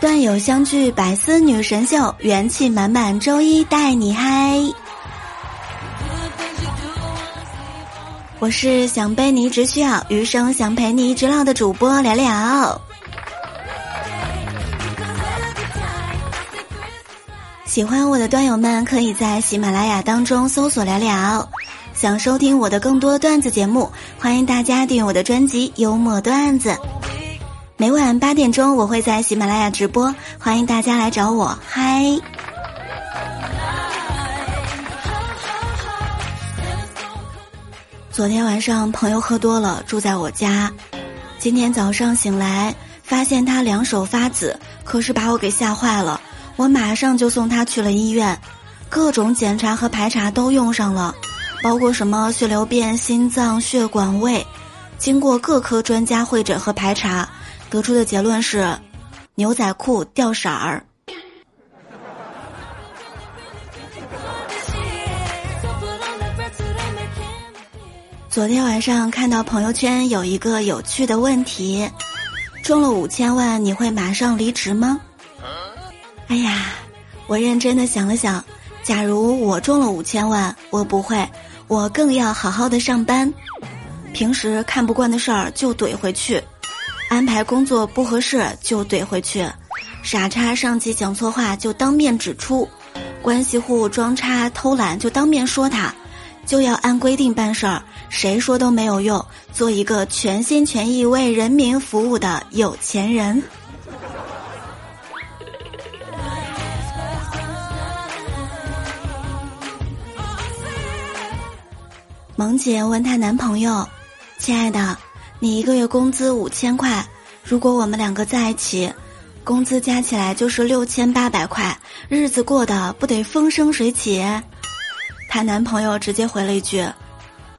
段友相聚，百思女神秀，元气满满，周一带你嗨！我是想背你只需要，余生想陪你一直老的主播聊聊。喜欢我的段友们，可以在喜马拉雅当中搜索聊聊。想收听我的更多段子节目，欢迎大家订阅我的专辑《幽默段子》。每晚八点钟，我会在喜马拉雅直播，欢迎大家来找我嗨。昨天晚上朋友喝多了，住在我家。今天早上醒来，发现他两手发紫，可是把我给吓坏了。我马上就送他去了医院，各种检查和排查都用上了，包括什么血流变、心脏、血管、胃，经过各科专家会诊和排查。得出的结论是，牛仔裤掉色儿。昨天晚上看到朋友圈有一个有趣的问题：中了五千万，你会马上离职吗？哎呀，我认真的想了想，假如我中了五千万，我不会，我更要好好的上班，平时看不惯的事儿就怼回去。安排工作不合适就怼回去，傻叉上级讲错话就当面指出，关系户装叉偷懒就当面说他，就要按规定办事儿，谁说都没有用，做一个全心全意为人民服务的有钱人。萌姐问她男朋友：“亲爱的。”你一个月工资五千块，如果我们两个在一起，工资加起来就是六千八百块，日子过得不得风生水起？她男朋友直接回了一句：“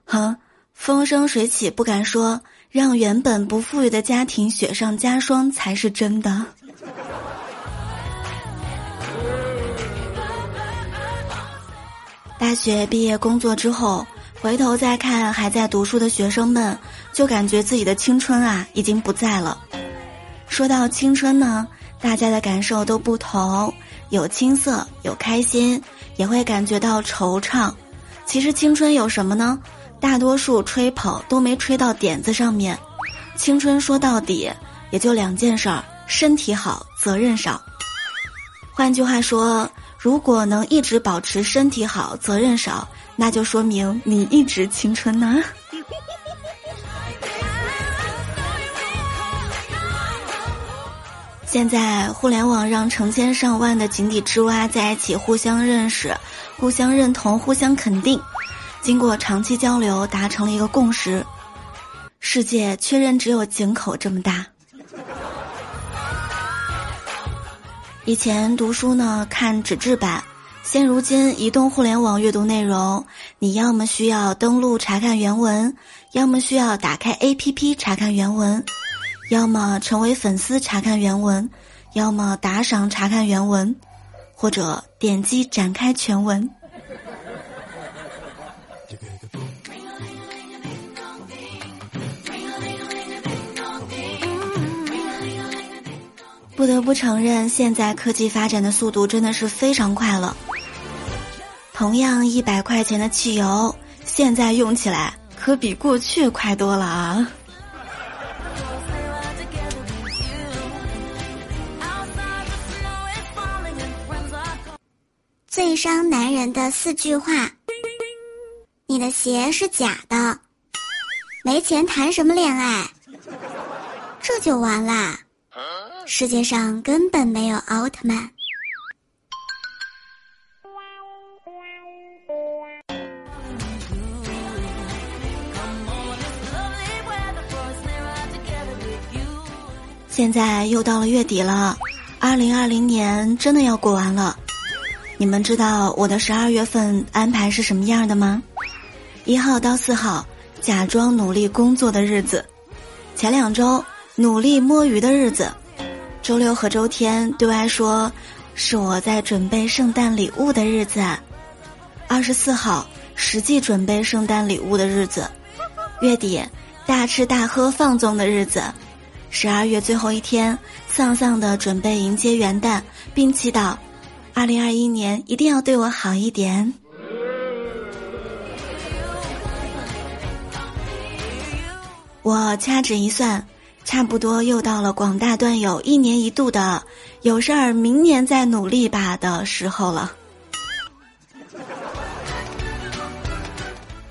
哼，风生水起不敢说，让原本不富裕的家庭雪上加霜才是真的。”大学毕业工作之后。回头再看还在读书的学生们，就感觉自己的青春啊已经不在了。说到青春呢，大家的感受都不同，有青涩，有开心，也会感觉到惆怅。其实青春有什么呢？大多数吹捧都没吹到点子上面。青春说到底也就两件事儿：身体好，责任少。换句话说，如果能一直保持身体好，责任少。那就说明你一直青春呢。现在互联网让成千上万的井底之蛙在一起互相认识、互相认同、互相肯定，经过长期交流达成了一个共识：世界确认只有井口这么大。以前读书呢，看纸质版。现如今，移动互联网阅读内容，你要么需要登录查看原文，要么需要打开 APP 查看原文，要么成为粉丝查看原文，要么打赏查看原文，或者点击展开全文。不得不承认，现在科技发展的速度真的是非常快了。同样一百块钱的汽油，现在用起来可比过去快多了啊！最伤男人的四句话：你的鞋是假的，没钱谈什么恋爱，这就完啦！世界上根本没有奥特曼。现在又到了月底了，二零二零年真的要过完了，你们知道我的十二月份安排是什么样的吗？一号到四号，假装努力工作的日子；前两周努力摸鱼的日子；周六和周天对外说是我在准备圣诞礼物的日子；二十四号实际准备圣诞礼物的日子；月底大吃大喝放纵的日子。十二月最后一天，丧丧的准备迎接元旦，并祈祷，二零二一年一定要对我好一点。我掐指一算，差不多又到了广大段友一年一度的“有事儿明年再努力吧”的时候了。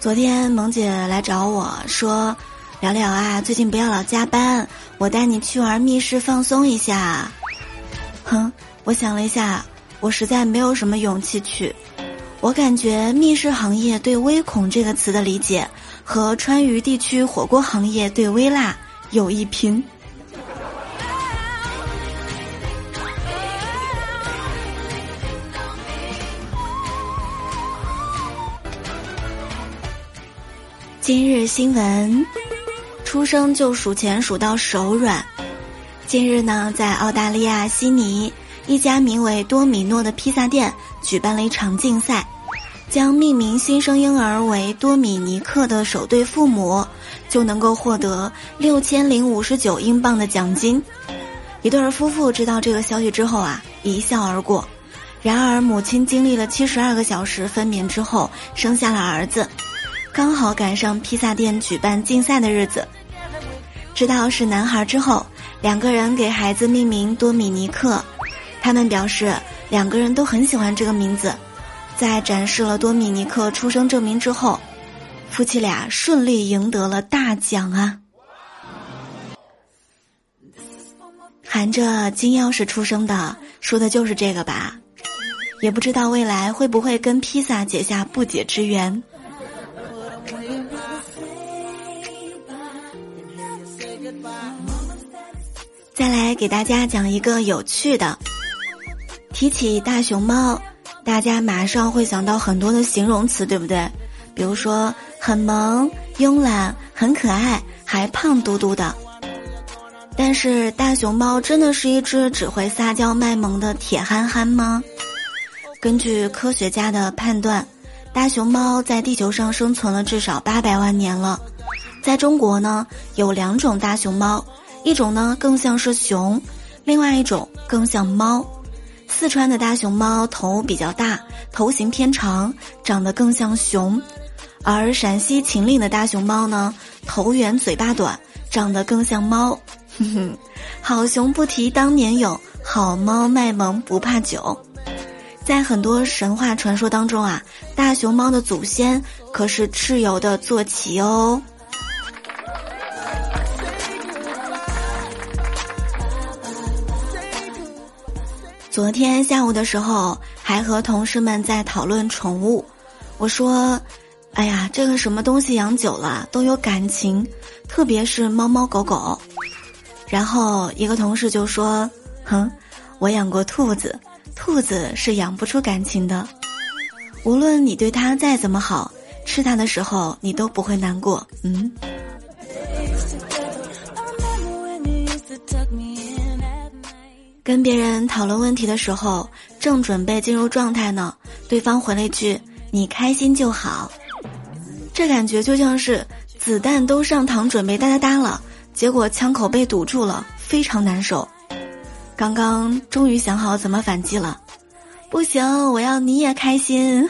昨天萌姐来找我说。聊聊啊，最近不要老加班，我带你去玩密室放松一下。哼，我想了一下，我实在没有什么勇气去。我感觉密室行业对“微恐”这个词的理解，和川渝地区火锅行业对微辣有一拼。今日新闻。出生就数钱数到手软。近日呢，在澳大利亚悉尼一家名为多米诺的披萨店举办了一场竞赛，将命名新生婴儿为多米尼克的首对父母就能够获得六千零五十九英镑的奖金。一对儿夫妇知道这个消息之后啊，一笑而过。然而母亲经历了七十二个小时分娩之后，生下了儿子，刚好赶上披萨店举办竞赛的日子。知道是男孩之后，两个人给孩子命名多米尼克。他们表示两个人都很喜欢这个名字。在展示了多米尼克出生证明之后，夫妻俩顺利赢得了大奖啊！含着金钥匙出生的，说的就是这个吧？也不知道未来会不会跟披萨结下不解之缘。再来给大家讲一个有趣的。提起大熊猫，大家马上会想到很多的形容词，对不对？比如说很萌、慵懒、很可爱，还胖嘟嘟的。但是大熊猫真的是一只只会撒娇卖萌的铁憨憨吗？根据科学家的判断，大熊猫在地球上生存了至少八百万年了。在中国呢，有两种大熊猫。一种呢更像是熊，另外一种更像猫。四川的大熊猫头比较大，头型偏长，长得更像熊；而陕西秦岭的大熊猫呢，头圆嘴巴短，长得更像猫。哼哼，好熊不提当年勇，好猫卖萌不怕久。在很多神话传说当中啊，大熊猫的祖先可是蚩尤的坐骑哦。昨天下午的时候，还和同事们在讨论宠物。我说：“哎呀，这个什么东西养久了都有感情，特别是猫猫狗狗。”然后一个同事就说：“哼，我养过兔子，兔子是养不出感情的。无论你对它再怎么好，吃它的时候你都不会难过。”嗯。跟别人讨论问题的时候，正准备进入状态呢，对方回了一句：“你开心就好。”这感觉就像是子弹都上膛，准备哒哒哒了，结果枪口被堵住了，非常难受。刚刚终于想好怎么反击了，不行，我要你也开心。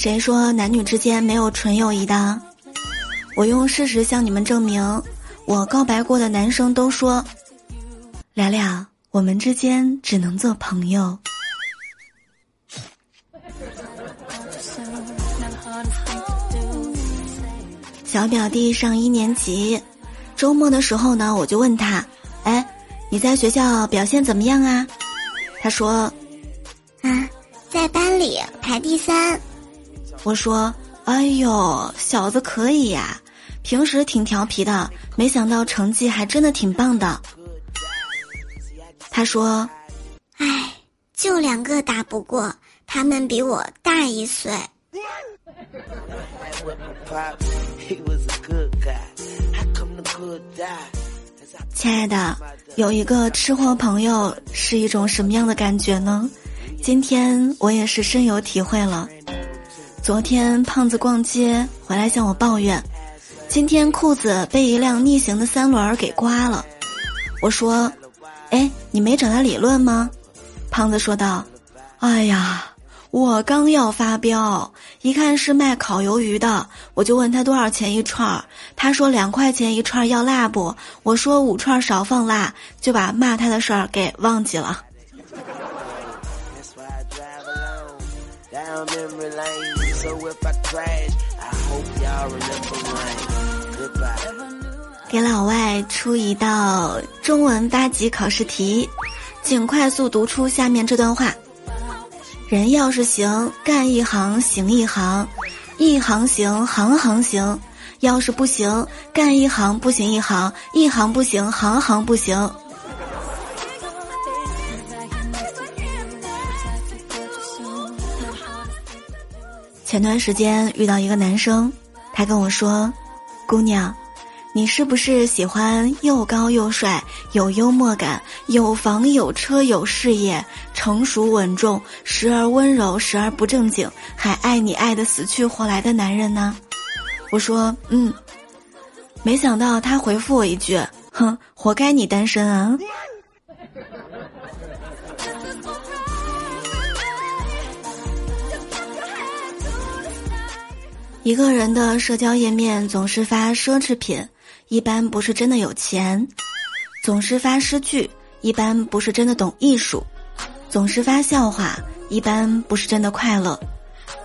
谁说男女之间没有纯友谊的？我用事实向你们证明，我告白过的男生都说：“聊聊，我们之间只能做朋友。”小表弟上一年级，周末的时候呢，我就问他：“哎，你在学校表现怎么样啊？”他说：“啊，在班里排第三。”我说：“哎呦，小子可以呀，平时挺调皮的，没想到成绩还真的挺棒的。他说：“哎，就两个打不过，他们比我大一岁。”亲爱的，有一个吃货朋友是一种什么样的感觉呢？今天我也是深有体会了。昨天胖子逛街回来向我抱怨，今天裤子被一辆逆行的三轮给刮了。我说：“哎，你没找他理论吗？”胖子说道：“哎呀。”我刚要发飙，一看是卖烤鱿鱼的，我就问他多少钱一串儿，他说两块钱一串要辣不？我说五串少放辣，就把骂他的事儿给忘记了。给老外出一道中文八级考试题，请快速读出下面这段话。人要是行，干一行行一行，一行行行行行；要是不行，干一行不行一行，一行不行行行不行。前段时间遇到一个男生，他跟我说：“姑娘。”你是不是喜欢又高又帅、有幽默感、有房有车有事业、成熟稳重、时而温柔时而不正经，还爱你爱的死去活来的男人呢？我说嗯，没想到他回复我一句：“哼，活该你单身啊！”一个人的社交页面总是发奢侈品。一般不是真的有钱，总是发诗句；一般不是真的懂艺术，总是发笑话；一般不是真的快乐，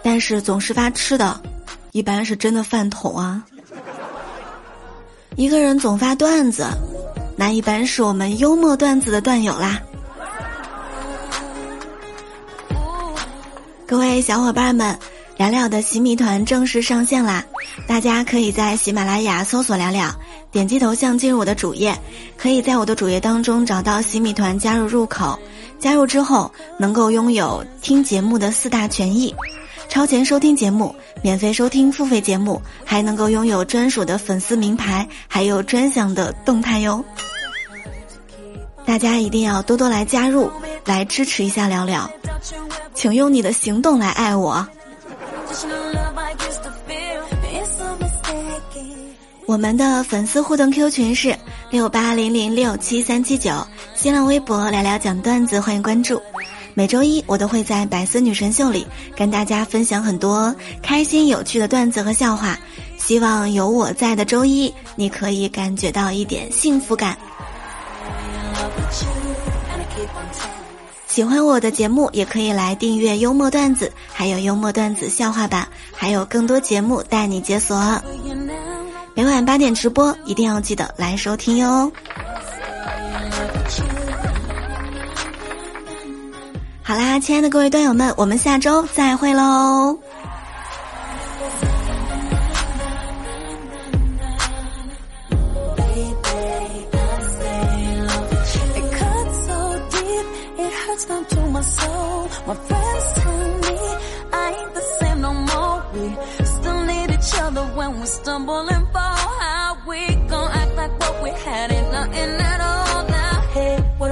但是总是发吃的，一般是真的饭桶啊。一个人总发段子，那一般是我们幽默段子的段友啦。各位小伙伴们。聊聊的洗米团正式上线啦！大家可以在喜马拉雅搜索“聊聊”，点击头像进入我的主页，可以在我的主页当中找到洗米团加入入口。加入之后能够拥有听节目的四大权益：超前收听节目、免费收听付费节目，还能够拥有专属的粉丝名牌，还有专享的动态哟！大家一定要多多来加入，来支持一下聊聊，请用你的行动来爱我。我们的粉丝互动 Q 群是六八零零六七三七九，新浪微博聊聊讲段子，欢迎关注。每周一我都会在百思女神秀里跟大家分享很多开心有趣的段子和笑话，希望有我在的周一，你可以感觉到一点幸福感。喜欢我的节目，也可以来订阅幽默段子，还有幽默段子笑话版，还有更多节目带你解锁。每晚八点直播，一定要记得来收听哟。好啦，亲爱的各位段友们，我们下周再会喽。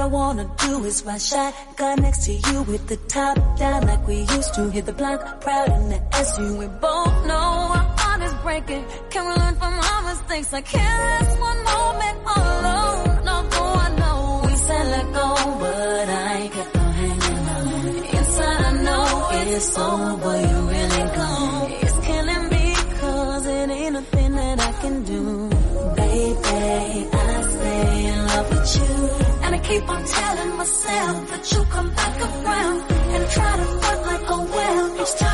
I wanna do is ride shotgun next to you with the top down like we used to. Hit the block proud in the SU. We both know our heart is breaking. Can we learn from our mistakes? I can't last one moment alone. Although I know we said let go, but I kept on hanging on. Inside I know it's over. You keep on telling myself that you'll come back around and try to fight like a well. Each time